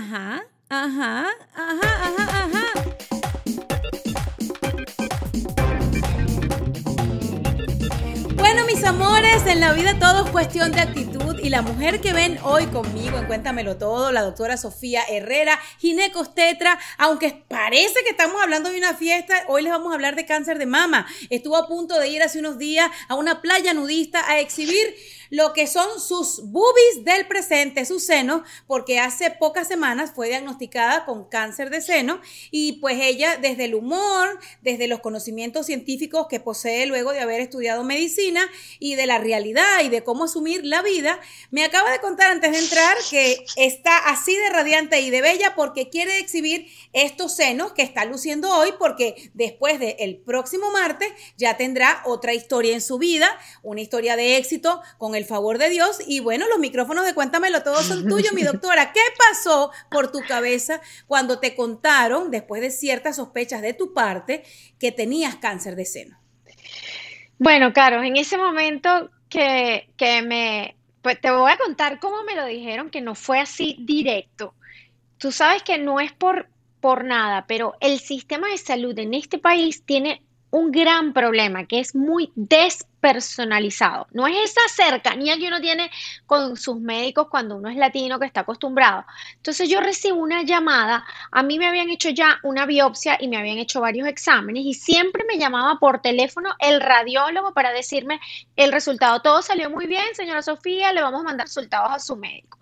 Ajá, ajá, ajá, ajá, ajá. Bueno, mis amores, en la vida todo es cuestión de actitud y la mujer que ven hoy conmigo en Cuéntamelo Todo, la doctora Sofía Herrera, ginecostetra, aunque parece que estamos hablando de una fiesta, hoy les vamos a hablar de cáncer de mama. Estuvo a punto de ir hace unos días a una playa nudista a exhibir lo que son sus boobies del presente, sus senos, porque hace pocas semanas fue diagnosticada con cáncer de seno y pues ella desde el humor, desde los conocimientos científicos que posee luego de haber estudiado medicina y de la realidad y de cómo asumir la vida, me acaba de contar antes de entrar que está así de radiante y de bella porque quiere exhibir estos senos que está luciendo hoy porque después del próximo martes ya tendrá otra historia en su vida, una historia de éxito con el el favor de Dios. Y bueno, los micrófonos de Cuéntamelo todos son tuyos, mi doctora. ¿Qué pasó por tu cabeza cuando te contaron, después de ciertas sospechas de tu parte, que tenías cáncer de seno? Bueno, Caro, en ese momento que, que me, pues te voy a contar cómo me lo dijeron, que no fue así directo. Tú sabes que no es por, por nada, pero el sistema de salud en este país tiene un gran problema que es muy despersonalizado. No es esa cercanía que uno tiene con sus médicos cuando uno es latino que está acostumbrado. Entonces yo recibo una llamada, a mí me habían hecho ya una biopsia y me habían hecho varios exámenes y siempre me llamaba por teléfono el radiólogo para decirme el resultado. Todo salió muy bien, señora Sofía, le vamos a mandar resultados a su médico.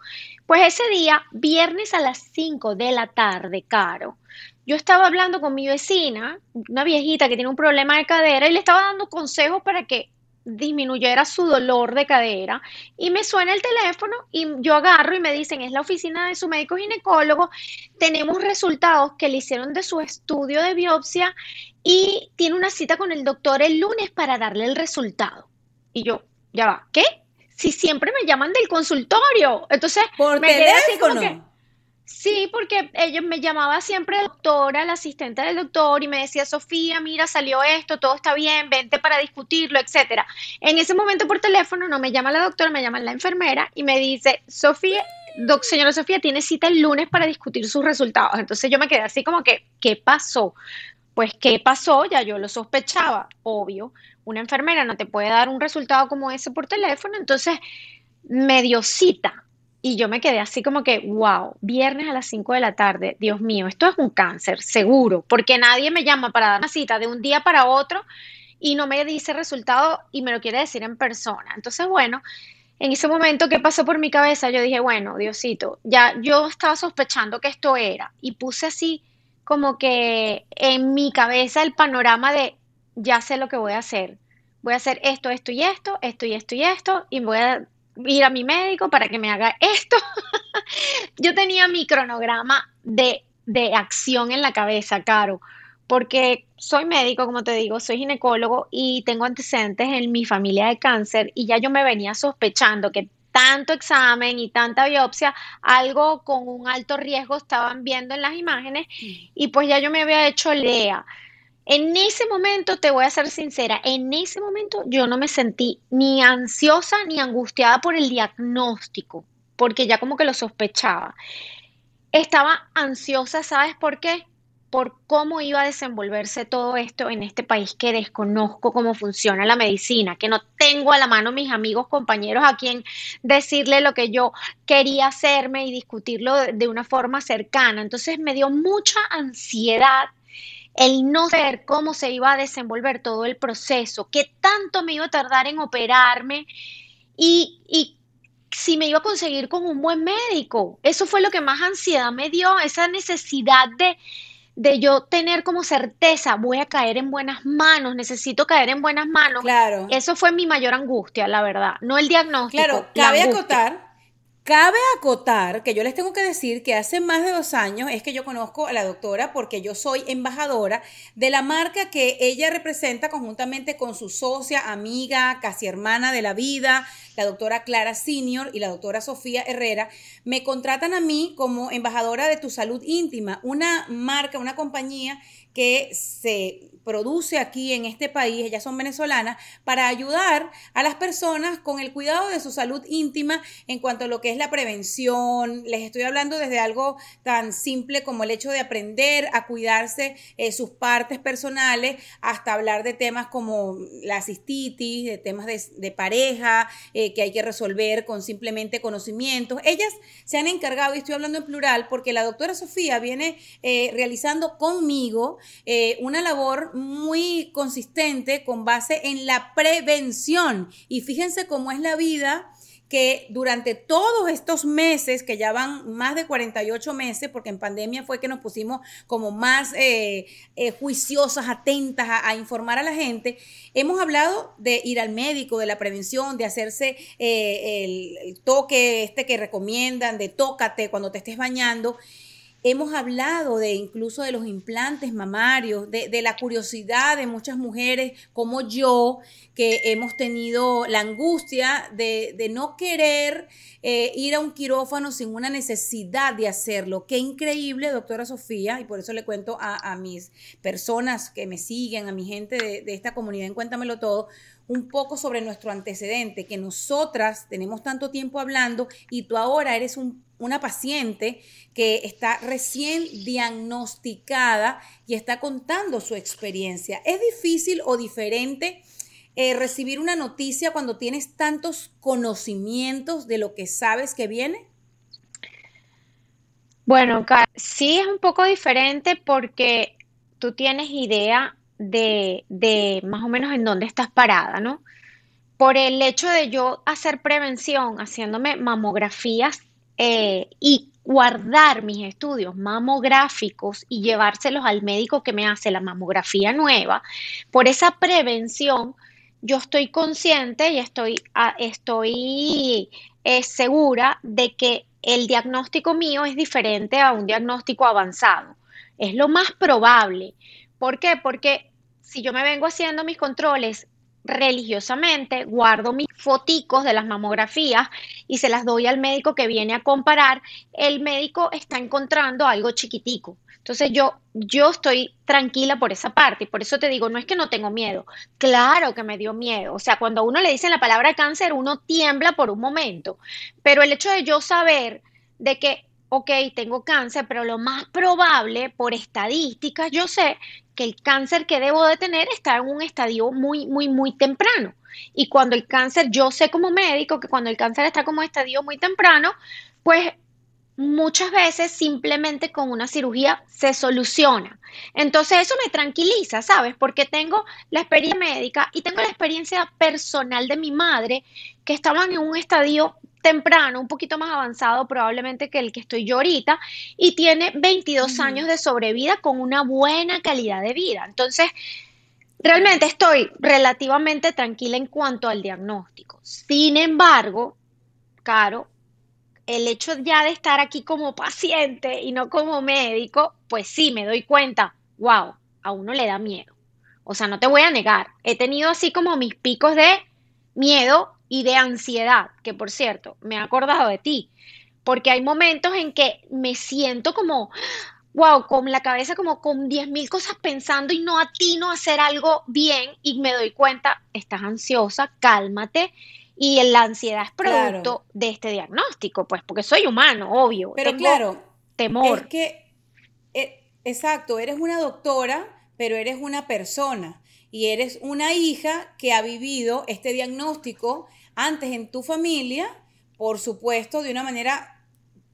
Pues ese día, viernes a las 5 de la tarde, Caro, yo estaba hablando con mi vecina, una viejita que tiene un problema de cadera, y le estaba dando consejos para que disminuyera su dolor de cadera y me suena el teléfono y yo agarro y me dicen, es la oficina de su médico ginecólogo, tenemos resultados que le hicieron de su estudio de biopsia y tiene una cita con el doctor el lunes para darle el resultado. Y yo, ya va, ¿qué? Si siempre me llaman del consultorio. Entonces, por me teléfono. Sí, porque ella me llamaba siempre doctora, la asistente del doctor, y me decía, Sofía, mira, salió esto, todo está bien, vente para discutirlo, etcétera. En ese momento por teléfono no me llama la doctora, me llama la enfermera y me dice, Sofía, doc, señora Sofía, tiene cita el lunes para discutir sus resultados. Entonces yo me quedé así como que, ¿qué pasó? Pues, ¿qué pasó? Ya yo lo sospechaba, obvio. Una enfermera no te puede dar un resultado como ese por teléfono, entonces me dio cita y yo me quedé así como que, wow, viernes a las 5 de la tarde, Dios mío, esto es un cáncer, seguro, porque nadie me llama para dar una cita de un día para otro y no me dice resultado y me lo quiere decir en persona. Entonces, bueno, en ese momento que pasó por mi cabeza, yo dije, bueno, Diosito, ya yo estaba sospechando que esto era y puse así como que en mi cabeza el panorama de, ya sé lo que voy a hacer. Voy a hacer esto, esto y esto, esto y esto y esto, y voy a ir a mi médico para que me haga esto. yo tenía mi cronograma de, de acción en la cabeza, Caro, porque soy médico, como te digo, soy ginecólogo y tengo antecedentes en mi familia de cáncer y ya yo me venía sospechando que tanto examen y tanta biopsia, algo con un alto riesgo estaban viendo en las imágenes y pues ya yo me había hecho LEA. En ese momento, te voy a ser sincera, en ese momento yo no me sentí ni ansiosa ni angustiada por el diagnóstico, porque ya como que lo sospechaba. Estaba ansiosa, ¿sabes por qué? Por cómo iba a desenvolverse todo esto en este país que desconozco cómo funciona la medicina, que no tengo a la mano mis amigos, compañeros a quien decirle lo que yo quería hacerme y discutirlo de una forma cercana. Entonces me dio mucha ansiedad el no saber cómo se iba a desenvolver todo el proceso, qué tanto me iba a tardar en operarme y, y si me iba a conseguir con un buen médico. Eso fue lo que más ansiedad me dio, esa necesidad de, de yo tener como certeza, voy a caer en buenas manos, necesito caer en buenas manos. Claro. Eso fue mi mayor angustia, la verdad, no el diagnóstico. Claro, cabe acotar Cabe acotar que yo les tengo que decir que hace más de dos años es que yo conozco a la doctora porque yo soy embajadora de la marca que ella representa conjuntamente con su socia, amiga, casi hermana de la vida, la doctora Clara Senior y la doctora Sofía Herrera. Me contratan a mí como embajadora de tu salud íntima, una marca, una compañía que se produce aquí en este país, ellas son venezolanas, para ayudar a las personas con el cuidado de su salud íntima en cuanto a lo que es la prevención, les estoy hablando desde algo tan simple como el hecho de aprender a cuidarse eh, sus partes personales, hasta hablar de temas como la cistitis, de temas de, pareja eh, que hay que resolver con simplemente conocimientos. Ellas se han encargado, y estoy hablando en plural, porque la doctora Sofía viene eh, realizando conmigo una labor muy consistente con base en la prevención. Y fíjense cómo es la vida que durante todos estos meses, que ya van más de 48 meses, porque en pandemia fue que nos pusimos como más eh, eh, juiciosas, atentas a, informar a la gente, hemos hablado de ir al médico, de la prevención, de hacerse eh, el, toque este que recomiendan, de tócate cuando te estés bañando. Hemos hablado de incluso de los implantes mamarios, de, la curiosidad de muchas mujeres como yo, que hemos tenido la angustia de, no querer eh, ir a un quirófano sin una necesidad de hacerlo. Qué increíble, doctora Sofía, y por eso le cuento a, mis personas que me siguen, a mi gente de, de esta comunidad en Cuéntamelo Todo, un poco sobre nuestro antecedente, que nosotras tenemos tanto tiempo hablando y tú ahora eres un una paciente que está recién diagnosticada y está contando su experiencia. ¿Es difícil o diferente eh, recibir una noticia cuando tienes tantos conocimientos de lo que sabes que viene? Bueno, sí es un poco diferente porque tú tienes idea de, de más o menos en dónde estás parada, ¿no? Por el hecho de yo hacer prevención, haciéndome mamografías eh, y guardar mis estudios mamográficos y llevárselos al médico que me hace la mamografía nueva, por esa prevención, yo estoy consciente y estoy, ah, estoy eh, segura de que el diagnóstico mío es diferente a un diagnóstico avanzado. Es lo más probable. ¿Por qué? Porque si yo me vengo haciendo mis controles religiosamente, guardo mis foticos de las mamografías y se las doy al médico que viene a comparar, el médico está encontrando algo chiquitico. Entonces yo, yo estoy tranquila por esa parte y por eso te digo, no es que no tengo miedo, claro que me dio miedo. O sea, cuando a uno le dicen la palabra cáncer, uno tiembla por un momento, pero el hecho de yo saber de que ok, tengo cáncer, pero lo más probable, por estadísticas, yo sé que el cáncer que debo de tener está en un estadio muy, muy, muy temprano. Y cuando el cáncer, yo sé como médico que cuando el cáncer está como estadio muy temprano, pues muchas veces simplemente con una cirugía se soluciona. Entonces eso me tranquiliza, ¿sabes? Porque tengo la experiencia médica y tengo la experiencia personal de mi madre que estaban en un estadio temprano, un poquito más avanzado probablemente que el que estoy yo ahorita, y tiene 22 años de sobrevida con una buena calidad de vida. Entonces, realmente estoy relativamente tranquila en cuanto al diagnóstico. Sin embargo, Caro, el hecho ya de estar aquí como paciente y no como médico, pues sí, me doy cuenta, wow, a uno le da miedo. O sea, no te voy a negar, he tenido así como mis picos de miedo y de ansiedad, que por cierto, me he acordado de ti, porque hay momentos en que me siento como, wow, con la cabeza como con 10.000 cosas pensando y no atino a hacer algo bien y me doy cuenta, estás ansiosa, cálmate. Y la ansiedad es producto de este diagnóstico, pues, porque soy humano, obvio. Pero claro, temor. Es que, eh, exacto, eres una doctora, pero eres una persona y eres una hija que ha vivido este diagnóstico antes en tu familia, por supuesto, de una manera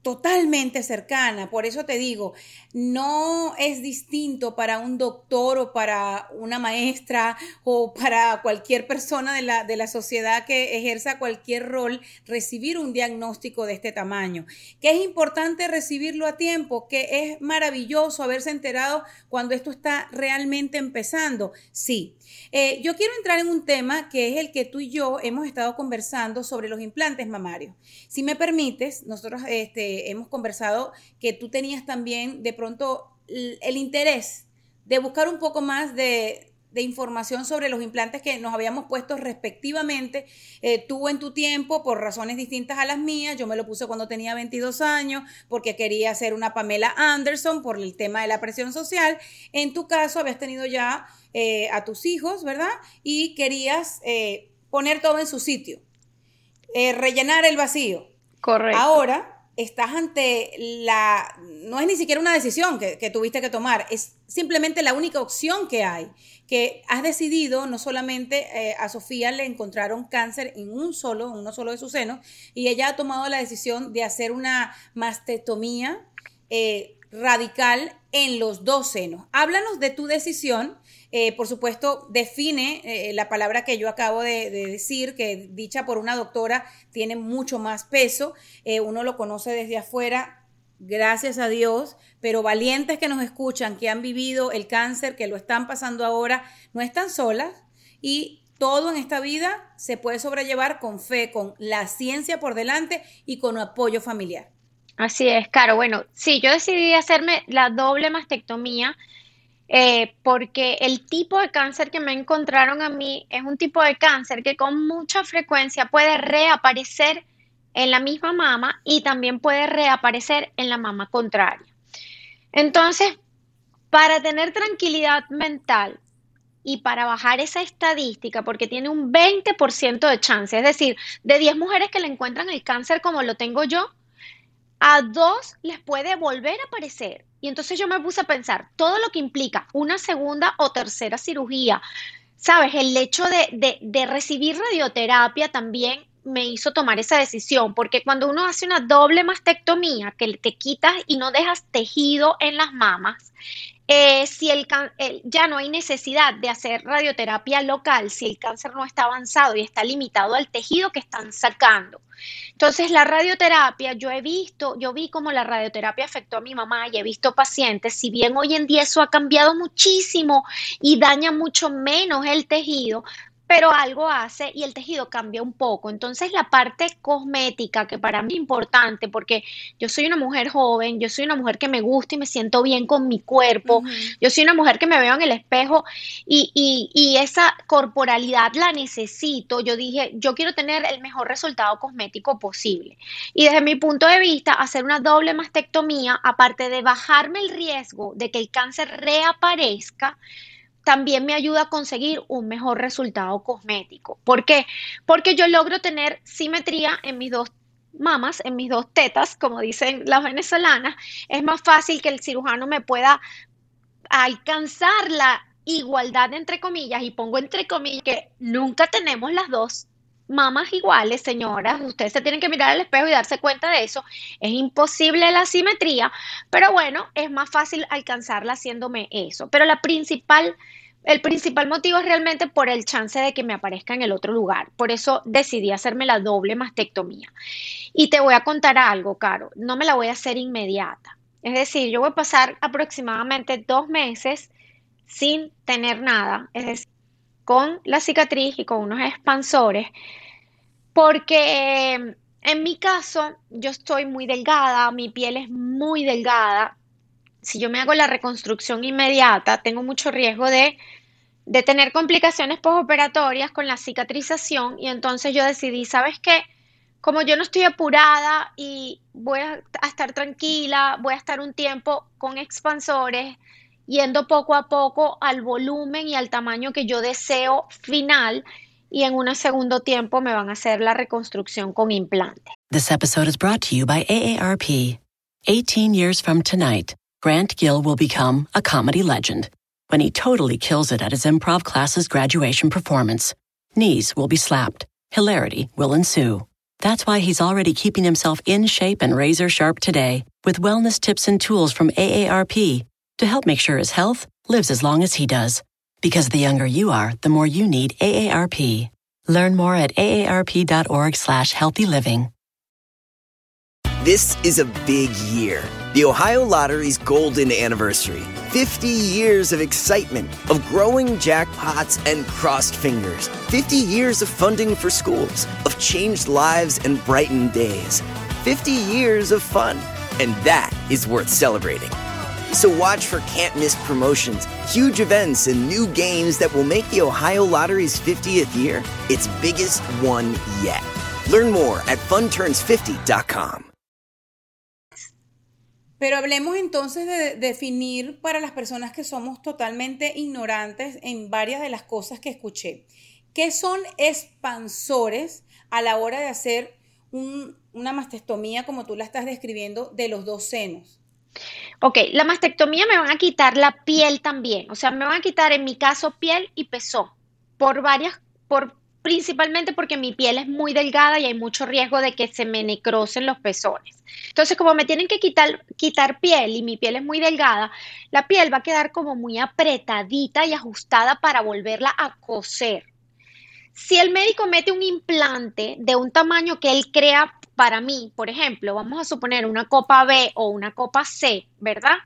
totalmente cercana. Por eso te digo, no es distinto para un doctor o para una maestra o para cualquier persona de la, de la sociedad que ejerza cualquier rol recibir un diagnóstico de este tamaño. Que es importante recibirlo a tiempo, que es maravilloso haberse enterado cuando esto está realmente empezando. Sí. Eh, yo quiero entrar en un tema que es el que tú y yo hemos estado conversando sobre los implantes mamarios. Si me permites, nosotros este, hemos conversado que tú tenías también de pronto el interés de buscar un poco más de, información sobre los implantes que nos habíamos puesto respectivamente. Eh, tú en tu tiempo, por razones distintas a las mías, yo me lo puse cuando tenía 22 años porque quería ser una Pamela Anderson por el tema de la presión social. En tu caso, habías tenido ya eh, a tus hijos, ¿verdad? Y querías eh, poner todo en su sitio, rellenar el vacío. Correcto. Ahora estás ante la, no es ni siquiera una decisión que, tuviste que tomar, es simplemente la única opción que hay, que has decidido, no solamente eh, a Sofía le encontraron cáncer en un solo, en uno solo de sus senos, y ella ha tomado la decisión de hacer una mastectomía eh, radical en los dos senos. Háblanos de tu decisión eh, por supuesto, define eh, la palabra que yo acabo de, decir, que dicha por una doctora tiene mucho más peso. Eh, uno lo conoce desde afuera, gracias a Dios, pero valientes que nos escuchan, que han vivido el cáncer, que lo están pasando ahora, no están solas y todo en esta vida se puede sobrellevar con fe, con la ciencia por delante y con apoyo familiar. Así es, Caro. Bueno, sí, yo decidí hacerme la doble mastectomía eh, porque el tipo de cáncer que me encontraron a mí es un tipo de cáncer que con mucha frecuencia puede reaparecer en la misma mama y también puede reaparecer en la mama contraria. Entonces, para tener tranquilidad mental y para bajar esa estadística, porque tiene un 20% de chance, es decir, de 10 mujeres que le encuentran el cáncer como lo tengo yo, a dos les puede volver a aparecer. Y entonces yo me puse a pensar todo lo que implica una segunda o tercera cirugía. Sabes, el hecho de, de, recibir radioterapia también me hizo tomar esa decisión, porque cuando uno hace una doble mastectomía, que te quitas y no dejas tejido en las mamas, eh, si el, ya no hay necesidad de hacer radioterapia local, si el cáncer no está avanzado y está limitado al tejido que están sacando. Entonces, la radioterapia, yo he visto, yo vi cómo la radioterapia afectó a mi mamá y he visto pacientes, si bien hoy en día eso ha cambiado muchísimo y daña mucho menos el tejido, pero algo hace y el tejido cambia un poco. Entonces la parte cosmética, que para mí es importante, porque yo soy una mujer joven, yo soy una mujer que me gusta y me siento bien con mi cuerpo, yo soy una mujer que me veo en el espejo y, y, y, esa corporalidad la necesito. Yo dije, yo quiero tener el mejor resultado cosmético posible. Y desde mi punto de vista, hacer una doble mastectomía, aparte de bajarme el riesgo de que el cáncer reaparezca, también me ayuda a conseguir un mejor resultado cosmético. ¿Por qué? Porque yo logro tener simetría en mis dos mamas, en mis dos tetas, como dicen las venezolanas. Es más fácil que el cirujano me pueda alcanzar la igualdad entre comillas, y pongo entre comillas que nunca tenemos las dos mamas iguales, señoras. Ustedes se tienen que mirar al espejo y darse cuenta de eso. Es imposible la simetría, pero bueno, es más fácil alcanzarla haciéndome eso. Pero la principal, el principal motivo es realmente por el chance de que me aparezca en el otro lugar. Por eso decidí hacerme la doble mastectomía. Y te voy a contar algo, Caro. No me la voy a hacer inmediata. Es decir, yo voy a pasar aproximadamente dos meses sin tener nada. Es decir, con la cicatriz y con unos expansores, porque em, en mi caso yo estoy muy delgada, mi piel es muy delgada. Si yo me hago la reconstrucción inmediata, tengo mucho riesgo de, de tener complicaciones postoperatorias con la cicatrización y entonces yo decidí, ¿sabes qué? Como yo no estoy apurada y voy a estar tranquila, voy a estar un tiempo con expansores, yendo poco a poco al volumen y al tamaño que yo deseo final y en un segundo tiempo me van a hacer la reconstrucción con implante. This episode is brought to you by AARP. 18 years from tonight, Grant Gill will become a comedy legend when he totally kills it at his improv class's graduation performance. Knees will be slapped. Hilarity will ensue. That's why he's already keeping himself in shape and razor sharp today with wellness tips and tools from AARP to help make sure his health lives as long as he does. Because the younger you are, the more you need AARP. Learn more at aarp.org slash healthy living. This is a big year. The Ohio Lottery's golden anniversary. 50 years of excitement, of growing jackpots and crossed fingers. 50 years of funding for schools, of changed lives and brightened days. 50 years of fun. And that is worth celebrating. So watch for can't miss promotions, huge events, and new games that will make the Ohio Lottery's 50th year its biggest one yet. Learn more at funturns50.com. Pero hablemos entonces de definir para las personas que somos totalmente ignorantes en varias de las cosas que escuché. ¿Qué son expansores a la hora de hacer una mastectomía como tú la estás describiendo de los dos senos? Ok, la mastectomía me van a quitar la piel también, o sea, me van a quitar en mi caso piel y pezón por varias, por principalmente porque mi piel es muy delgada y hay mucho riesgo de que se me necrosen los pezones. Entonces, como me tienen que quitar, quitar piel y mi piel es muy delgada, la piel va a quedar como muy apretadita y ajustada para volverla a coser. Si el médico mete un implante de un tamaño que él crea para mí, por ejemplo, vamos a suponer una copa B o una copa C, ¿verdad?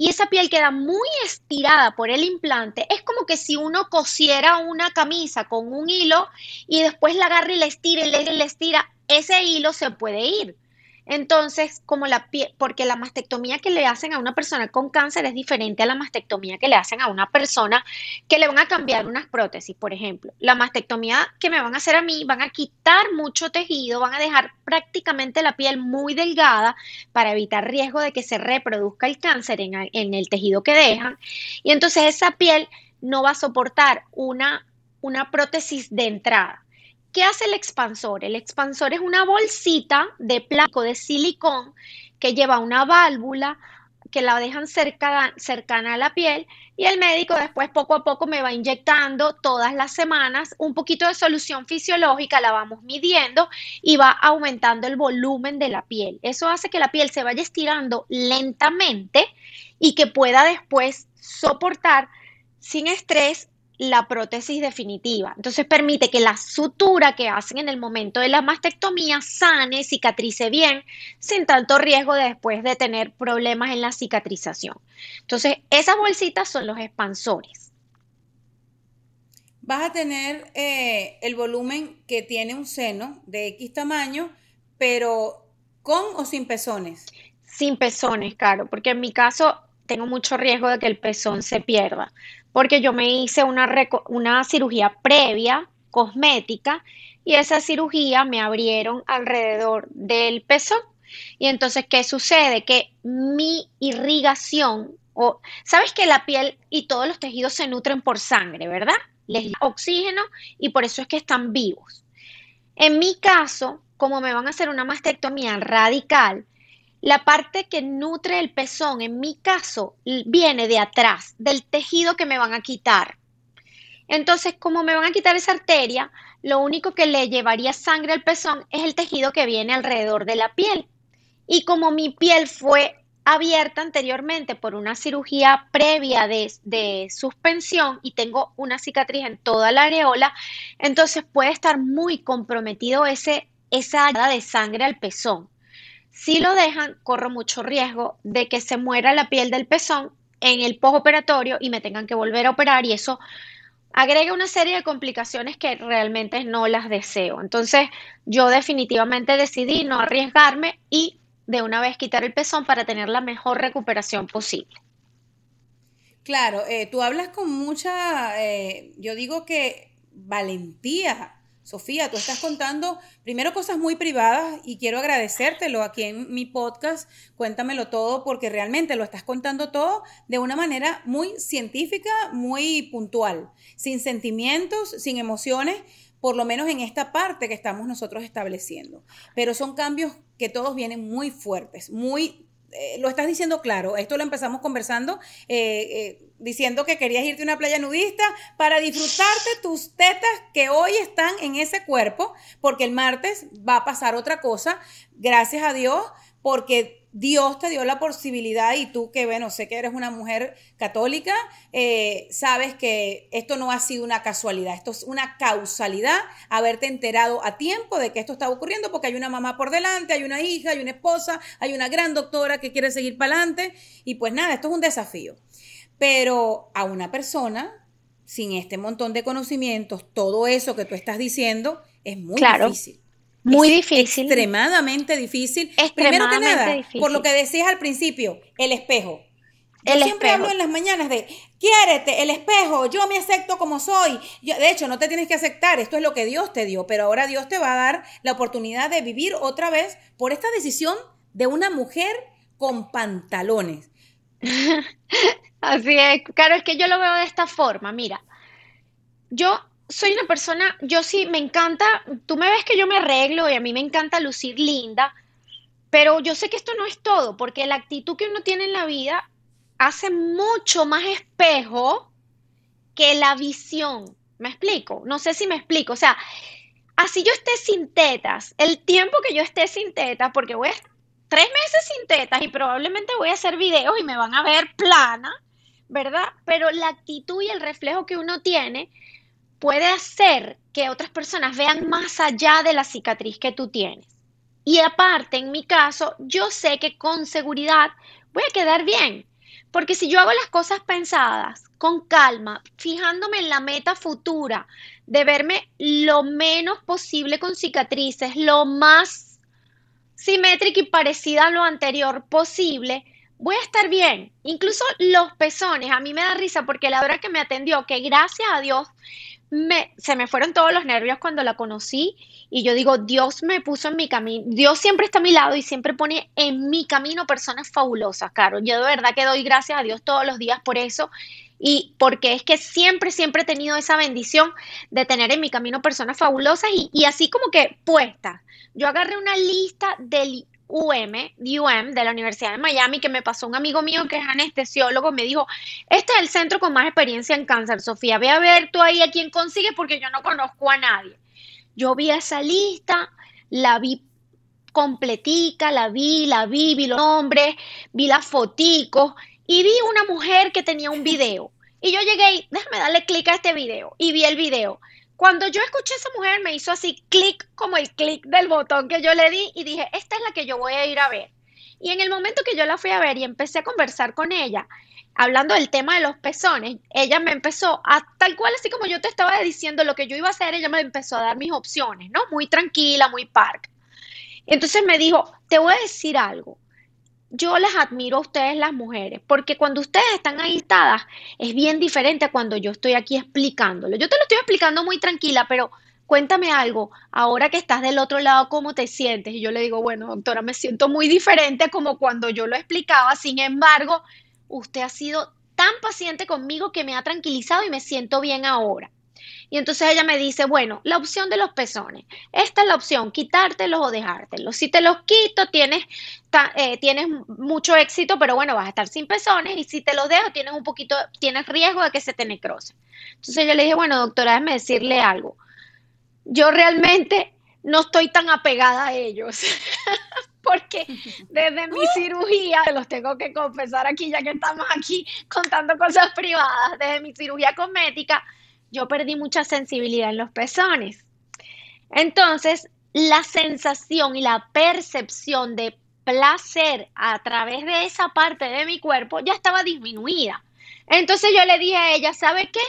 y esa piel queda muy estirada por el implante, es como que si uno cosiera una camisa con un hilo y después la agarra y la estira y le, estira, ese hilo se puede ir. Entonces, como la piel, porque la mastectomía que le hacen a una persona con cáncer es diferente a la mastectomía que le hacen a una persona que le van a cambiar unas prótesis, por ejemplo. La mastectomía que me van a hacer a mí, van a quitar mucho tejido, van a dejar prácticamente la piel muy delgada para evitar riesgo de que se reproduzca el cáncer en, en el tejido que dejan. Y entonces esa piel no va a soportar una, una prótesis de entrada. ¿Qué hace el expansor? El expansor es una bolsita de plástico de silicón que lleva una válvula que la dejan cerca, cercana a la piel y el médico después poco a poco me va inyectando todas las semanas un poquito de solución fisiológica, la vamos midiendo y va aumentando el volumen de la piel. Eso hace que la piel se vaya estirando lentamente y que pueda después soportar sin estrés la prótesis definitiva. Entonces permite que la sutura que hacen en el momento de la mastectomía sane, cicatrice bien, sin tanto riesgo de después de tener problemas en la cicatrización. Entonces, esas bolsitas son los expansores. Vas a tener eh, el volumen que tiene un seno de X tamaño, pero con o sin pezones. Sin pezones, claro, porque en mi caso tengo mucho riesgo de que el pezón se pierda porque yo me hice una, una cirugía previa, cosmética, y esa cirugía me abrieron alrededor del pezón. Y entonces, ¿qué sucede? Que mi irrigación, o sabes que la piel y todos los tejidos se nutren por sangre, ¿verdad? Les da oxígeno y por eso es que están vivos. En mi caso, como me van a hacer una mastectomía radical, la parte que nutre el pezón, en mi caso, viene de atrás, del tejido que me van a quitar. Entonces, como me van a quitar esa arteria, lo único que le llevaría sangre al pezón es el tejido que viene alrededor de la piel. Y como mi piel fue abierta anteriormente por una cirugía previa de, suspensión y tengo una cicatriz en toda la areola, entonces puede estar muy comprometido ese, esa área de sangre al pezón. Si lo dejan, corro mucho riesgo de que se muera la piel del pezón en el postoperatorio y me tengan que volver a operar y eso agrega una serie de complicaciones que realmente no las deseo. Entonces, yo definitivamente decidí no arriesgarme y de una vez quitar el pezón para tener la mejor recuperación posible. Claro, eh, tú hablas con mucha, eh, yo digo que valentía Sofía, tú estás contando primero cosas muy privadas y quiero agradecértelo aquí en mi podcast, cuéntamelo todo porque realmente lo estás contando todo de una manera muy científica, muy puntual, sin sentimientos, sin emociones, por lo menos en esta parte que estamos nosotros estableciendo. Pero son cambios que todos vienen muy fuertes, muy eh, lo estás diciendo claro, esto lo empezamos conversando, eh, eh, diciendo que querías irte a una playa nudista para disfrutarte tus tetas que hoy están en ese cuerpo, porque el martes va a pasar otra cosa, gracias a Dios, porque Dios te dio la posibilidad y tú que, bueno, sé que eres una mujer católica, eh, sabes que esto no ha sido una casualidad, esto es una causalidad, haberte enterado a tiempo de que esto está ocurriendo porque hay una mamá por delante, hay una hija, hay una esposa, hay una gran doctora que quiere seguir para adelante y pues nada, esto es un desafío. Pero a una persona sin este montón de conocimientos, todo eso que tú estás diciendo, es muy difícil. Muy difícil. Extremadamente difícil. Primero que nada, por lo que decías al principio, el espejo. Yo siempre hablo en las mañanas de, quiérete, el espejo, yo me acepto como soy. de hecho, no te tienes que aceptar, esto es lo que Dios te dio, pero ahora Dios te va a dar la oportunidad de vivir otra vez por esta decisión de una mujer con pantalones. Así es, claro, es que yo lo veo de esta forma, mira, yo soy una persona, yo sí me encanta, tú me ves que yo me arreglo y a mí me encanta lucir linda, pero yo sé que esto no es todo, porque la actitud que uno tiene en la vida hace mucho más espejo que la visión. ¿Me explico? No sé si me explico. O sea, así yo esté sin tetas, el tiempo que yo esté sin tetas, porque voy a tres meses sin tetas y probablemente voy a hacer videos y me van a ver plana, ¿verdad? Pero la actitud y el reflejo que uno tiene puede hacer que otras personas vean más allá de la cicatriz que tú tienes. Y aparte, en mi caso, yo sé que con seguridad voy a quedar bien. Porque si yo hago las cosas pensadas, con calma, fijándome en la meta futura de verme lo menos posible con cicatrices, lo más simétrica y parecida a lo anterior posible, voy a estar bien. Incluso los pezones, a mí me da risa porque la hora que me atendió, que gracias a Dios me, se me fueron todos los nervios cuando la conocí y yo digo, Dios me puso en mi camino, Dios siempre está a mi lado y siempre pone en mi camino personas fabulosas, Caro. Yo de verdad que doy gracias a Dios todos los días por eso y porque es que siempre, siempre he tenido esa bendición de tener en mi camino personas fabulosas y, y así como que puestas. Yo agarré una lista del UM, UM de la Universidad de Miami, que me pasó un amigo mío que es anestesiólogo, me dijo, este es el centro con más experiencia en cáncer, Sofía, ve a ver tú ahí a quién consigues porque yo no conozco a nadie. Yo vi esa lista, la vi completica, la vi, la vi, vi los nombres, vi las foticos y vi una mujer que tenía un video. Y yo llegué y déjame darle clic a este video y vi el video. Cuando yo escuché a esa mujer, me hizo así clic como el clic del botón que yo le di y dije, esta es la que yo voy a ir a ver. Y en el momento que yo la fui a ver y empecé a conversar con ella, hablando del tema de los pezones, ella me empezó a, tal cual así como yo te estaba diciendo lo que yo iba a hacer, ella me empezó a dar mis opciones, ¿no? Muy tranquila, muy park. Entonces me dijo, te voy a decir algo yo les admiro a ustedes las mujeres, porque cuando ustedes están agitadas es bien diferente a cuando yo estoy aquí explicándolo. Yo te lo estoy explicando muy tranquila, pero cuéntame algo, ahora que estás del otro lado, ¿cómo te sientes? Y yo le digo, bueno, doctora, me siento muy diferente como cuando yo lo explicaba, sin embargo, usted ha sido tan paciente conmigo que me ha tranquilizado y me siento bien ahora. Y entonces ella me dice, bueno, la opción de los pezones. Esta es la opción, quitártelos o dejártelos. Si te los quito, tienes, eh, tienes mucho éxito, pero bueno, vas a estar sin pezones. Y si te los dejo, tienes un poquito, tienes riesgo de que se te necrose. Entonces yo le dije, bueno, doctora, déjeme decirle algo. Yo realmente no estoy tan apegada a ellos. porque desde mi cirugía, los tengo que confesar aquí, ya que estamos aquí contando cosas privadas, desde mi cirugía cosmética, yo perdí mucha sensibilidad en los pezones. Entonces, la sensación y la percepción de placer a través de esa parte de mi cuerpo ya estaba disminuida. Entonces yo le dije a ella, ¿sabe qué?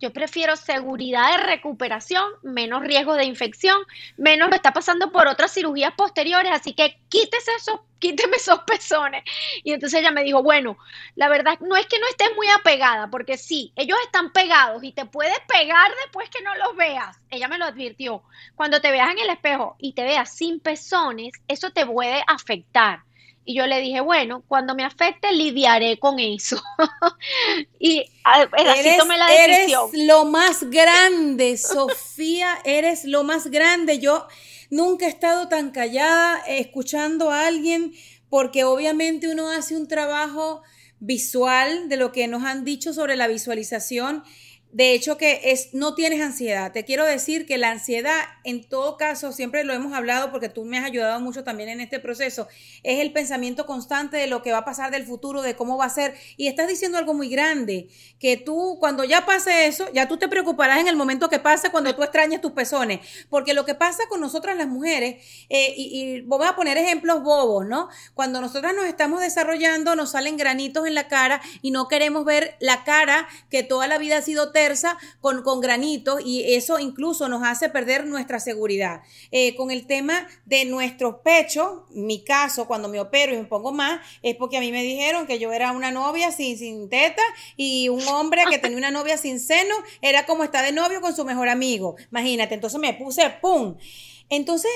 Yo prefiero seguridad de recuperación, menos riesgo de infección, menos me está pasando por otras cirugías posteriores, así que quítese esos, quíteme esos pezones. Y entonces ella me dijo, bueno, la verdad no es que no estés muy apegada, porque sí, ellos están pegados y te puedes pegar después que no los veas. Ella me lo advirtió. Cuando te veas en el espejo y te veas sin pezones, eso te puede afectar. Y yo le dije, bueno, cuando me afecte lidiaré con eso. y así tomé la decisión. Eres lo más grande, Sofía, eres lo más grande. Yo nunca he estado tan callada escuchando a alguien porque obviamente uno hace un trabajo visual de lo que nos han dicho sobre la visualización de hecho que es no tienes ansiedad. Te quiero decir que la ansiedad en todo caso, siempre lo hemos hablado porque tú me has ayudado mucho también en este proceso, es el pensamiento constante de lo que va a pasar del futuro, de cómo va a ser y estás diciendo algo muy grande, que tú cuando ya pase eso, ya tú te preocuparás en el momento que pase cuando tú extrañes tus pezones, porque lo que pasa con nosotras las mujeres eh, y, y voy a poner ejemplos bobos, ¿no? Cuando nosotras nos estamos desarrollando, nos salen granitos en la cara y no queremos ver la cara que toda la vida ha sido con, con granitos y eso incluso nos hace perder nuestra seguridad. Eh, con el tema de nuestros pechos, mi caso, cuando me opero y me pongo más, es porque a mí me dijeron que yo era una novia sin, sin teta y un hombre que tenía una novia sin seno era como estar de novio con su mejor amigo. Imagínate, entonces me puse ¡pum! Entonces,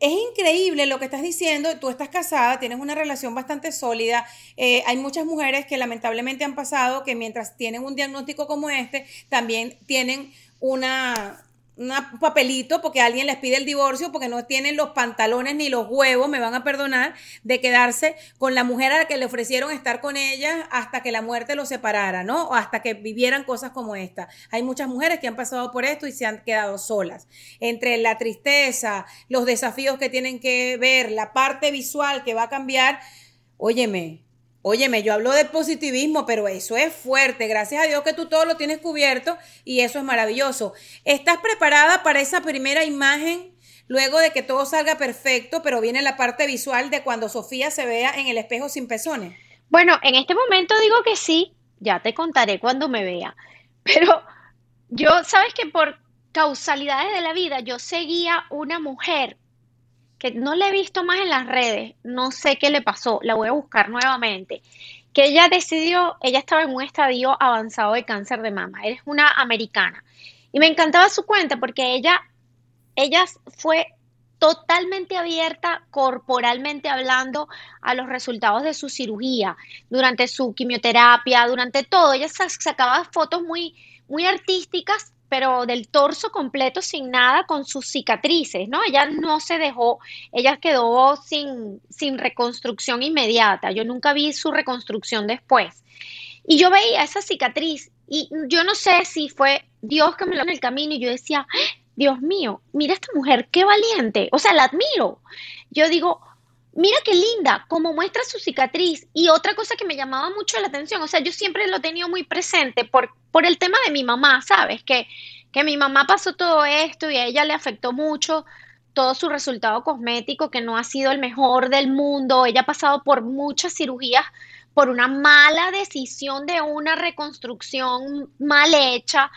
es increíble lo que estás diciendo. Tú estás casada, tienes una relación bastante sólida. Eh, hay muchas mujeres que lamentablemente han pasado que mientras tienen un diagnóstico como este, también tienen una, un papelito porque alguien les pide el divorcio porque no tienen los pantalones ni los huevos, me van a perdonar, de quedarse con la mujer a la que le ofrecieron estar con ella hasta que la muerte los separara, ¿no? O hasta que vivieran cosas como esta. Hay muchas mujeres que han pasado por esto y se han quedado solas. Entre la tristeza, los desafíos que tienen que ver, la parte visual que va a cambiar, óyeme, Óyeme, yo hablo de positivismo, pero eso es fuerte. Gracias a Dios que tú todo lo tienes cubierto y eso es maravilloso. ¿Estás preparada para esa primera imagen luego de que todo salga perfecto, pero viene la parte visual de cuando Sofía se vea en el espejo sin pezones? Bueno, en este momento digo que sí, ya te contaré cuando me vea. Pero yo, sabes que por causalidades de la vida, yo seguía una mujer que no la he visto más en las redes, no sé qué le pasó, la voy a buscar nuevamente, que ella decidió, ella estaba en un estadio avanzado de cáncer de mama, es una americana. Y me encantaba su cuenta porque ella, ella fue totalmente abierta corporalmente hablando a los resultados de su cirugía, durante su quimioterapia, durante todo. Ella sacaba fotos muy, muy artísticas pero del torso completo sin nada con sus cicatrices, ¿no? Ella no se dejó, ella quedó sin, sin reconstrucción inmediata, yo nunca vi su reconstrucción después. Y yo veía esa cicatriz y yo no sé si fue Dios que me lo en el camino y yo decía, ¡Ah! Dios mío, mira esta mujer, qué valiente, o sea, la admiro. Yo digo, mira qué linda, como muestra su cicatriz. Y otra cosa que me llamaba mucho la atención, o sea, yo siempre lo he tenido muy presente por, por el tema de mi mamá, ¿sabes? Que, que mi mamá pasó todo esto y a ella le afectó mucho todo su resultado cosmético, que no ha sido el mejor del mundo. Ella ha pasado por muchas cirugías por una mala decisión de una reconstrucción mal hecha.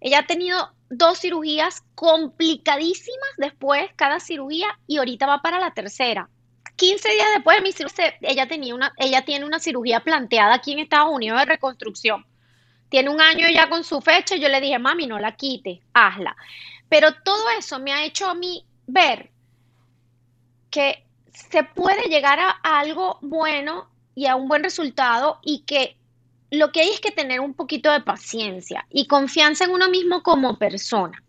Ella ha tenido dos cirugías complicadísimas después, cada cirugía, y ahorita va para la tercera. 15 días después de mi cirugía, ella, tenía una, ella tiene una cirugía planteada aquí en Estados Unidos de reconstrucción. Tiene un año ya con su fecha y yo le dije, mami, no la quite, hazla. Pero todo eso me ha hecho a mí ver que se puede llegar a, a algo bueno y a un buen resultado y que lo que hay es que tener un poquito de paciencia y confianza en uno mismo como persona.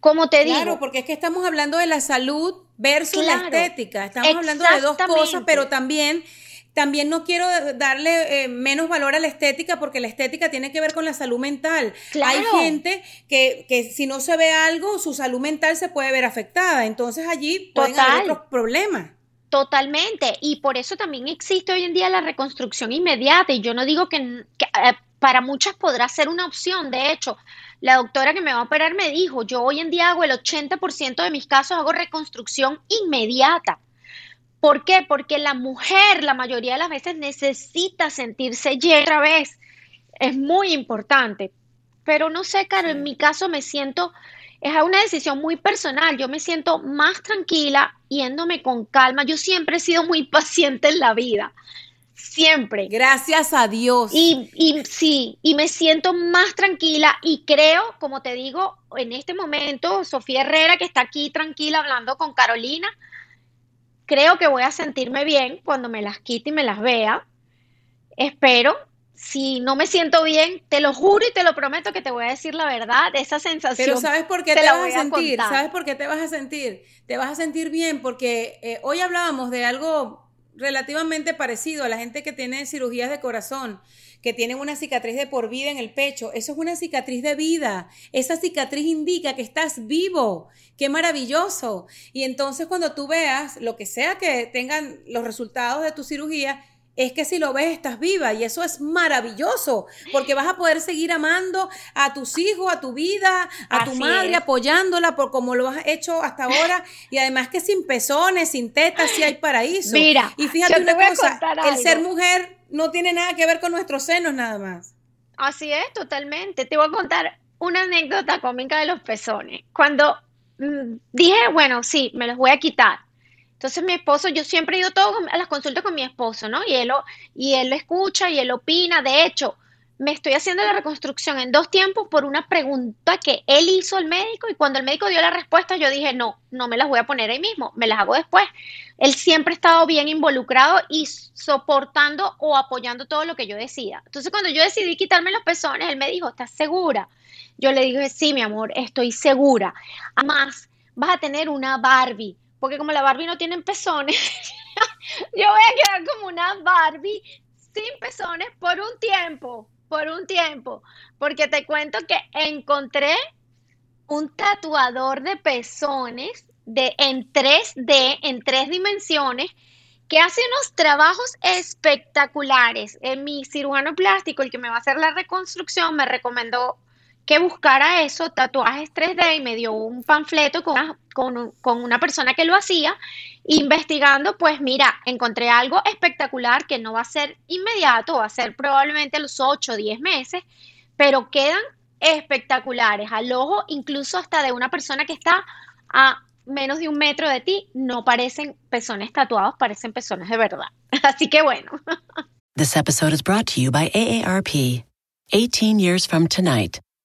Como te digo. Claro, porque es que estamos hablando de la salud versus la estética. Estamos hablando de dos cosas, pero también también no quiero darle eh, menos valor a la estética porque la estética tiene que ver con la salud mental. Hay gente que, que, si no se ve algo, su salud mental se puede ver afectada. Entonces allí pueden haber otros problemas. Totalmente. Y por eso también existe hoy en día la reconstrucción inmediata. Y yo no digo que, eh, para muchas podrá ser una opción. De hecho, la doctora que me va a operar me dijo, yo hoy en día hago el 80% de mis casos, hago reconstrucción inmediata. ¿Por qué? Porque la mujer la mayoría de las veces necesita sentirse llena otra vez. Es muy importante. Pero no sé, Caro, en mi caso me siento, es una decisión muy personal. Yo me siento más tranquila yéndome con calma. Yo siempre he sido muy paciente en la vida siempre. Gracias a Dios. Y, y, sí, y me siento más tranquila y creo, como te digo, en este momento, Sofía Herrera, que está aquí tranquila hablando con Carolina, creo que voy a sentirme bien cuando me las quite y me las vea. Espero. Si no me siento bien, te lo juro y te lo prometo que te voy a decir la verdad, esa sensación. Pero ¿sabes por qué te, vas a sentir? ¿Sabes por qué te vas a sentir? Te vas a sentir bien porque eh, hoy hablábamos de algo relativamente parecido a la gente que tiene cirugías de corazón, que tienen una cicatriz de por vida en el pecho. Eso es una cicatriz de vida. Esa cicatriz indica que estás vivo. Qué maravilloso. Y entonces cuando tú veas lo que sea que tengan los resultados de tu cirugía, es que si lo ves estás viva y eso es maravilloso porque vas a poder seguir amando a tus hijos, a tu vida, a tu madre, apoyándola por como lo has hecho hasta ahora y además que sin pezones, sin tetas, sí hay paraíso. Mira, y fíjate una cosa, el ser mujer no tiene nada que ver con nuestros senos nada más. Así es, totalmente. Te voy a contar una anécdota cómica de los pezones. Cuando mm, dije, bueno, sí, me los voy a quitar entonces mi esposo, yo siempre he ido todo a las consultas con mi esposo, ¿no? Y él, lo, y él lo escucha y él opina. De hecho, me estoy haciendo la reconstrucción en dos tiempos por una pregunta que él hizo al médico y cuando el médico dio la respuesta yo dije, no, no me las voy a poner ahí mismo, me las hago después. Él siempre ha estado bien involucrado y soportando o apoyando todo lo que yo decía. Entonces cuando yo decidí quitarme los pezones, él me dijo, ¿estás segura? Yo le dije, sí, mi amor, estoy segura. Además, vas a tener una Barbie, porque como la Barbie no tiene pezones, yo voy a quedar como una Barbie sin pezones por un tiempo por un tiempo, porque te cuento que encontré un tatuador de pezones de, en 3D, en tres dimensiones, que hace unos trabajos espectaculares. En mi cirujano plástico, el que me va a hacer la reconstrucción, me recomendó que buscara eso, tatuajes 3D, y me dio un panfleto con una, con, una persona que lo hacía. Investigando, pues mira, encontré algo espectacular que no va a ser inmediato, va a ser probablemente a los 8 o 10 meses, pero quedan espectaculares al ojo, incluso hasta de una persona que está a menos de un metro de ti, no parecen pezones tatuados, parecen pezones de verdad. Así que bueno. This episode is brought to you by AARP. 18 years from tonight.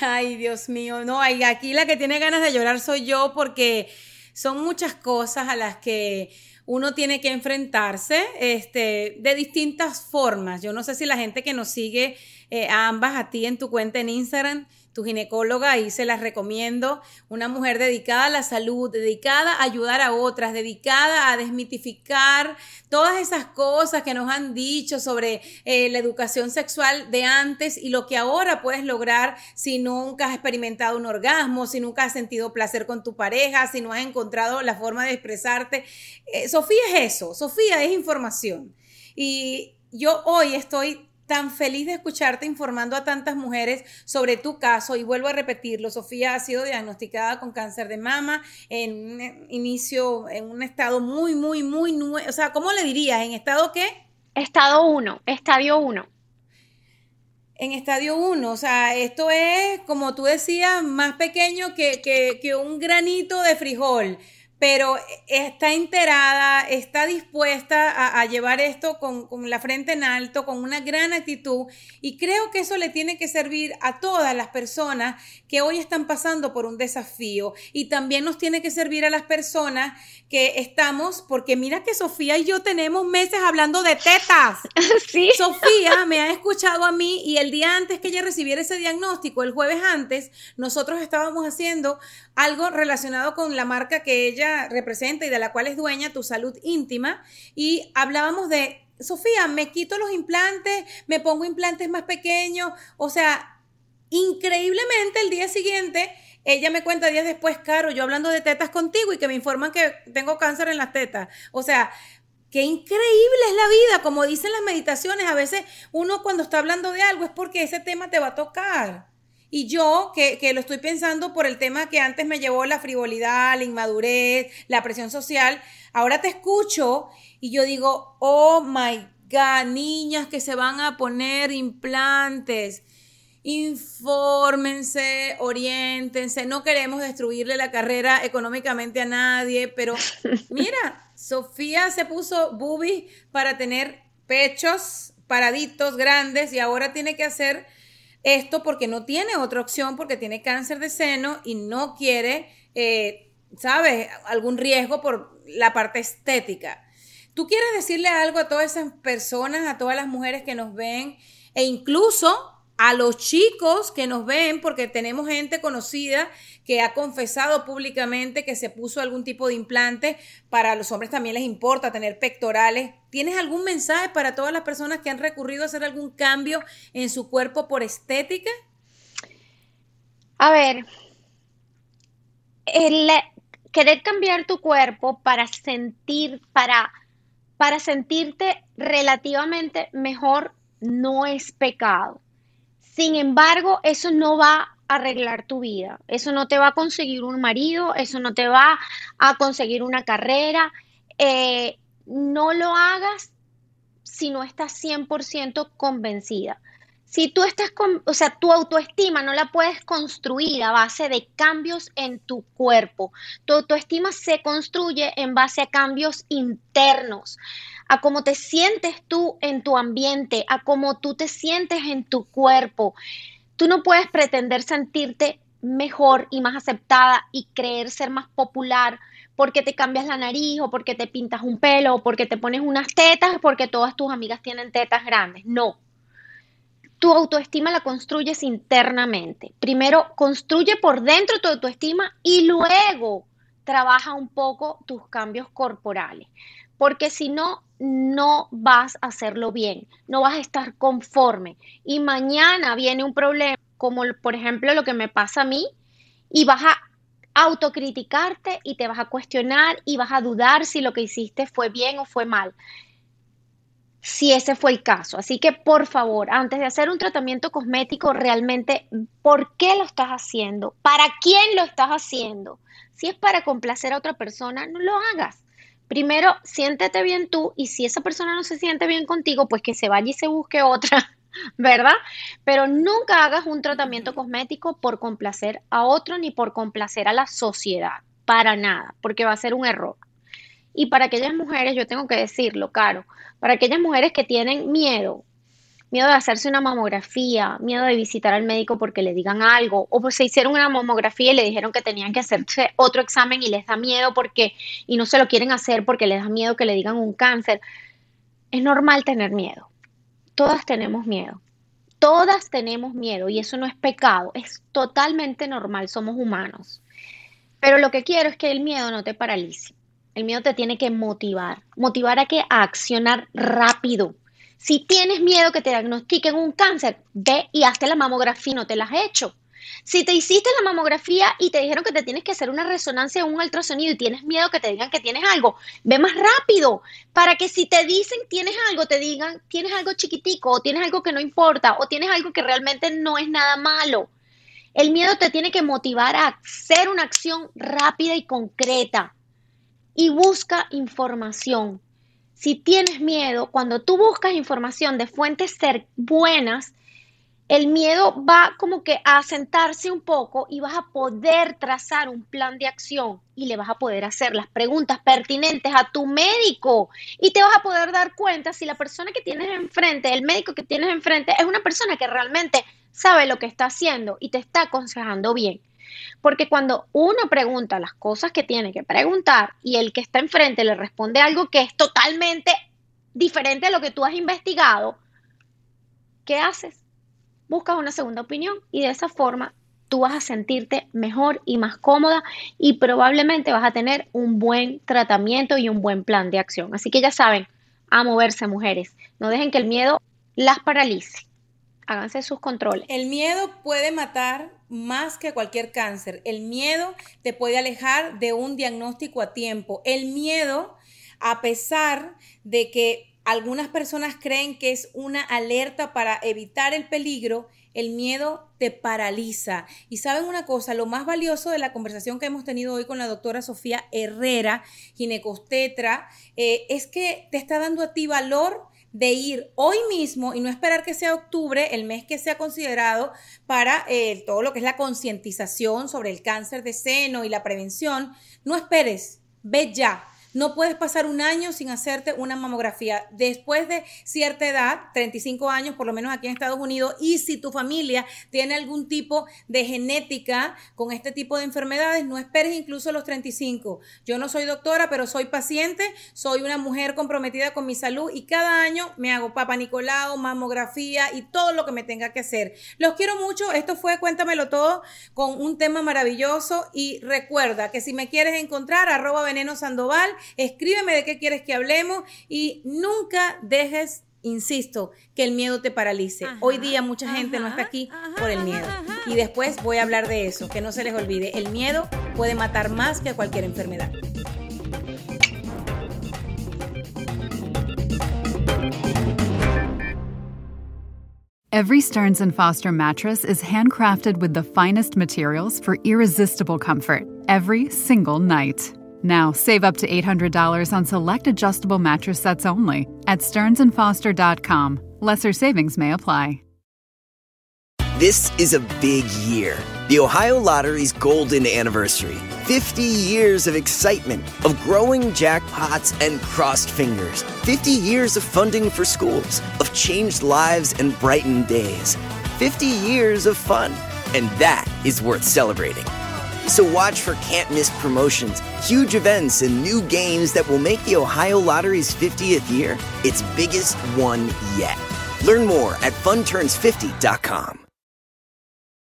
Ay, Dios mío, no, aquí la que tiene ganas de llorar soy yo porque son muchas cosas a las que uno tiene que enfrentarse este, de distintas formas. Yo no sé si la gente que nos sigue eh, a ambas, a ti en tu cuenta en Instagram, tu ginecóloga, y se las recomiendo, una mujer dedicada a la salud, dedicada a ayudar a otras, dedicada a desmitificar todas esas cosas que nos han dicho sobre eh, la educación sexual de antes y lo que ahora puedes lograr si nunca has experimentado un orgasmo, si nunca has sentido placer con tu pareja, si no has encontrado la forma de expresarte. Eh, Sofía es eso, Sofía es información. Y yo hoy estoy tan feliz de escucharte informando a tantas mujeres sobre tu caso y vuelvo a repetirlo, Sofía ha sido diagnosticada con cáncer de mama en un inicio, en un estado muy, muy, muy, o sea, ¿cómo le dirías? ¿En estado qué? Estado 1, estadio 1. En estadio 1, o sea, esto es, como tú decías, más pequeño que, que, que un granito de frijol pero está enterada, está dispuesta a, llevar esto con, la frente en alto, con una gran actitud, y creo que eso le tiene que servir a todas las personas que hoy están pasando por un desafío, y también nos tiene que servir a las personas que estamos, porque mira que Sofía y yo tenemos meses hablando de tetas. Sí. Sofía me ha escuchado a mí y el día antes que ella recibiera ese diagnóstico, el jueves antes, nosotros estábamos haciendo algo relacionado con la marca que ella representa y de la cual es dueña, tu salud íntima, y hablábamos de, Sofía, me quito los implantes, me pongo implantes más pequeños, o sea, increíblemente el día siguiente, ella me cuenta días después, Caro, yo hablando de tetas contigo y que me informan que tengo cáncer en las tetas, o sea, Qué increíble es la vida, como dicen las meditaciones, a veces uno cuando está hablando de algo es porque ese tema te va a tocar. Y yo, que, que, lo estoy pensando por el tema que antes me llevó la frivolidad, la inmadurez, la presión social, ahora te escucho y yo digo, oh my God, niñas que se van a poner implantes. Infórmense, oriéntense, no queremos destruirle la carrera económicamente a nadie, pero mira, Sofía se puso boobies para tener pechos paraditos grandes y ahora tiene que hacer esto porque no tiene otra opción, porque tiene cáncer de seno y no quiere, eh, ¿sabes?, algún riesgo por la parte estética. ¿Tú quieres decirle algo a todas esas personas, a todas las mujeres que nos ven e incluso a los chicos que nos ven, porque tenemos gente conocida que ha confesado públicamente que se puso algún tipo de implante. Para los hombres también les importa tener pectorales. ¿Tienes algún mensaje para todas las personas que han recurrido a hacer algún cambio en su cuerpo por estética? A ver, el querer cambiar tu cuerpo para sentir, para, para sentirte relativamente mejor no es pecado. Sin embargo, eso no va a arreglar tu vida. Eso no te va a conseguir un marido, eso no te va a conseguir una carrera. Eh, no lo hagas si no estás 100% convencida. Si tú estás con, o sea, tu autoestima no la puedes construir a base de cambios en tu cuerpo. Tu autoestima se construye en base a cambios internos a cómo te sientes tú en tu ambiente, a cómo tú te sientes en tu cuerpo. Tú no puedes pretender sentirte mejor y más aceptada y creer ser más popular porque te cambias la nariz o porque te pintas un pelo o porque te pones unas tetas porque todas tus amigas tienen tetas grandes. No. Tu autoestima la construyes internamente. Primero construye por dentro tu autoestima y luego trabaja un poco tus cambios corporales porque si no, no vas a hacerlo bien, no vas a estar conforme. Y mañana viene un problema, como por ejemplo lo que me pasa a mí, y vas a autocriticarte y te vas a cuestionar y vas a dudar si lo que hiciste fue bien o fue mal. Si ese fue el caso. Así que por favor, antes de hacer un tratamiento cosmético, realmente, ¿por qué lo estás haciendo? ¿Para quién lo estás haciendo? Si es para complacer a otra persona, no lo hagas primero siéntete bien tú y si esa persona no se siente bien contigo, pues que se vaya y se busque otra, ¿verdad? Pero nunca hagas un tratamiento cosmético por complacer a otro ni por complacer a la sociedad, para nada, porque va a ser un error. Y para aquellas mujeres, yo tengo que decirlo, Caro, para aquellas mujeres que tienen miedo miedo de hacerse una mamografía, miedo de visitar al médico porque le digan algo, o pues se hicieron una mamografía y le dijeron que tenían que hacerse otro examen y les da miedo porque, y no se lo quieren hacer porque les da miedo que le digan un cáncer. Es normal tener miedo. Todas tenemos miedo. Todas tenemos miedo y eso no es pecado, es totalmente normal, somos humanos. Pero lo que quiero es que el miedo no te paralice. El miedo te tiene que motivar. ¿Motivar a que A accionar rápido si tienes miedo que te diagnostiquen un cáncer, ve y hazte la mamografía, no te la has hecho. Si te hiciste la mamografía y te dijeron que te tienes que hacer una resonancia o un ultrasonido y tienes miedo que te digan que tienes algo, ve más rápido. Para que si te dicen tienes algo, te digan tienes algo chiquitico o tienes algo que no importa o tienes algo que realmente no es nada malo. El miedo te tiene que motivar a hacer una acción rápida y concreta. Y busca información. Si tienes miedo, cuando tú buscas información de fuentes ser buenas, el miedo va como que a sentarse un poco y vas a poder trazar un plan de acción y le vas a poder hacer las preguntas pertinentes a tu médico y te vas a poder dar cuenta si la persona que tienes enfrente, el médico que tienes enfrente, es una persona que realmente sabe lo que está haciendo y te está aconsejando bien. Porque cuando uno pregunta las cosas que tiene que preguntar y el que está enfrente le responde algo que es totalmente diferente a lo que tú has investigado, ¿qué haces? Buscas una segunda opinión y de esa forma tú vas a sentirte mejor y más cómoda y probablemente vas a tener un buen tratamiento y un buen plan de acción. Así que ya saben, a moverse mujeres. No dejen que el miedo las paralice. Háganse sus controles. El miedo puede matar más que cualquier cáncer. El miedo te puede alejar de un diagnóstico a tiempo. El miedo, a pesar de que algunas personas creen que es una alerta para evitar el peligro, el miedo te paraliza. Y saben una cosa, lo más valioso de la conversación que hemos tenido hoy con la doctora Sofía Herrera, ginecostetra, eh, es que te está dando a ti valor de ir hoy mismo y no esperar que sea octubre, el mes que sea considerado para eh, todo lo que es la concientización sobre el cáncer de seno y la prevención, no esperes, ve ya. No puedes pasar un año sin hacerte una mamografía. Después de cierta edad, 35 años, por lo menos aquí en Estados Unidos, y si tu familia tiene algún tipo de genética con este tipo de enfermedades, no esperes incluso los 35. Yo no soy doctora, pero soy paciente, soy una mujer comprometida con mi salud y cada año me hago papa Nicolau, mamografía y todo lo que me tenga que hacer. Los quiero mucho. Esto fue Cuéntamelo Todo con un tema maravilloso y recuerda que si me quieres encontrar, arroba veneno sandoval, escríbeme de qué quieres que hablemos y nunca dejes insisto, que el miedo te paralice. Hoy día mucha gente no está aquí por el miedo. Y después voy a hablar de eso, que no se les olvide. El miedo puede matar más que cualquier enfermedad. Every Stearns and Foster mattress is handcrafted with the finest materials for irresistible comfort every single night. Now, save up to $800 on select adjustable mattress sets only at stearnsandfoster.com. Lesser savings may apply. This is a big year. The Ohio Lottery's golden anniversary. 50 years of excitement, of growing jackpots and crossed fingers. 50 years of funding for schools, of changed lives and brightened days. 50 years of fun. And that is worth celebrating. So watch for can't miss promotions, huge events, and new games that will make the Ohio Lottery's 50th year its biggest one yet. Learn more at funturns50.com.